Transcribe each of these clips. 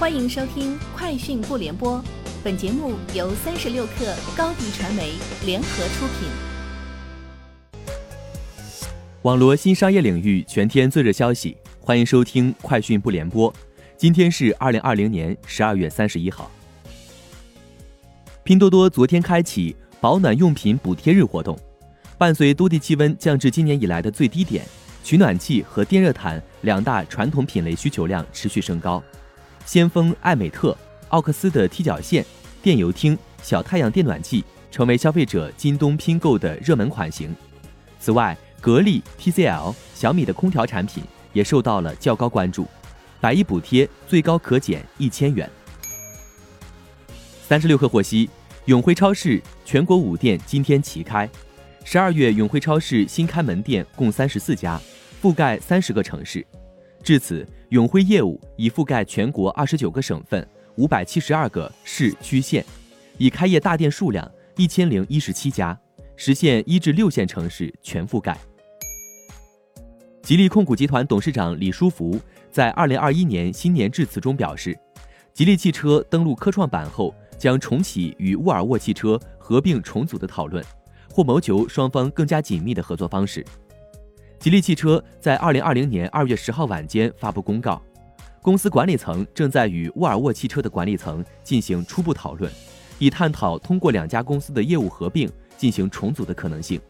欢迎收听《快讯不联播》，本节目由三十六克高低传媒联合出品。网罗新商业领域全天最热消息，欢迎收听《快讯不联播》。今天是二零二零年十二月三十一号。拼多多昨天开启保暖用品补贴日活动，伴随多地气温降至今年以来的最低点，取暖器和电热毯两大传统品类需求量持续升高。先锋、艾美特、奥克斯的踢脚线、电油汀、小太阳电暖器成为消费者京东拼购的热门款型。此外，格力、TCL、小米的空调产品也受到了较高关注，百亿补贴最高可减一千元。三十六氪获悉，永辉超市全国五店今天齐开，十二月永辉超市新开门店共三十四家，覆盖三十个城市。至此，永辉业务已覆盖全国二十九个省份、五百七十二个市区县，已开业大店数量一千零一十七家，实现一至六线城市全覆盖。吉利控股集团董事长李书福在二零二一年新年致辞中表示，吉利汽车登陆科创板后，将重启与沃尔沃汽车合并重组的讨论，或谋求双方更加紧密的合作方式。吉利汽车在二零二零年二月十号晚间发布公告，公司管理层正在与沃尔沃汽车的管理层进行初步讨论，以探讨通过两家公司的业务合并进行重组的可能性。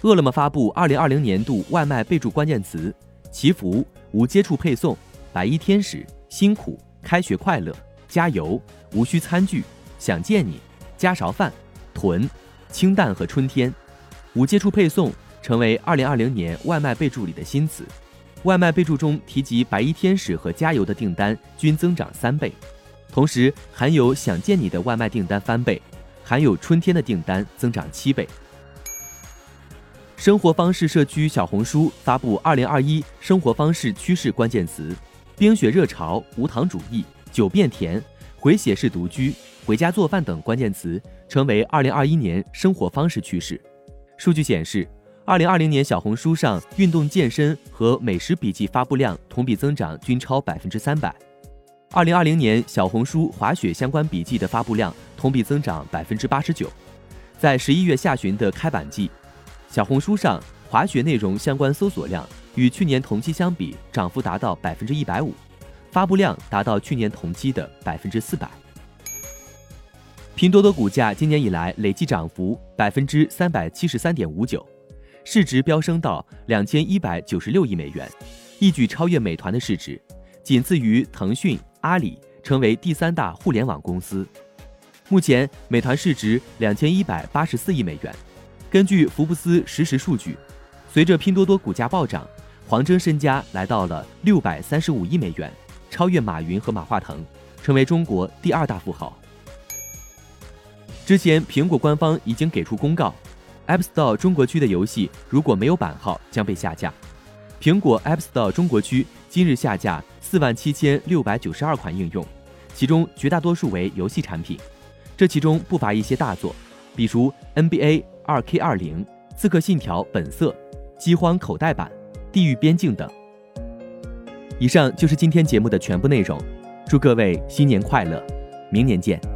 饿了么发布二零二零年度外卖备注关键词：祈福、无接触配送、白衣天使、辛苦、开学快乐、加油、无需餐具、想见你、家勺饭、囤、清淡和春天、无接触配送。成为二零二零年外卖备注里的新词，外卖备注中提及白衣天使和加油的订单均增长三倍，同时含有想见你的外卖订单翻倍，含有春天的订单增长七倍。生活方式社区小红书发布二零二一生活方式趋势关键词：冰雪热潮、无糖主义、久变甜、回血式独居、回家做饭等关键词成为二零二一年生活方式趋势。数据显示。二零二零年，小红书上运动健身和美食笔记发布量同比增长均超百分之三百。二零二零年，小红书滑雪相关笔记的发布量同比增长百分之八十九。在十一月下旬的开板季，小红书上滑雪内容相关搜索量与去年同期相比涨幅达到百分之一百五，发布量达到去年同期的百分之四百。拼多多股价今年以来累计涨幅百分之三百七十三点五九。市值飙升到两千一百九十六亿美元，一举超越美团的市值，仅次于腾讯、阿里，成为第三大互联网公司。目前，美团市值两千一百八十四亿美元。根据福布斯实时数据，随着拼多多股价暴涨，黄峥身家来到了六百三十五亿美元，超越马云和马化腾，成为中国第二大富豪。之前，苹果官方已经给出公告。App Store 中国区的游戏如果没有版号将被下架。苹果 App Store 中国区今日下架四万七千六百九十二款应用，其中绝大多数为游戏产品。这其中不乏一些大作，比如 NBA 二 K 二零、刺客信条本色、饥荒口袋版、地狱边境等。以上就是今天节目的全部内容，祝各位新年快乐，明年见。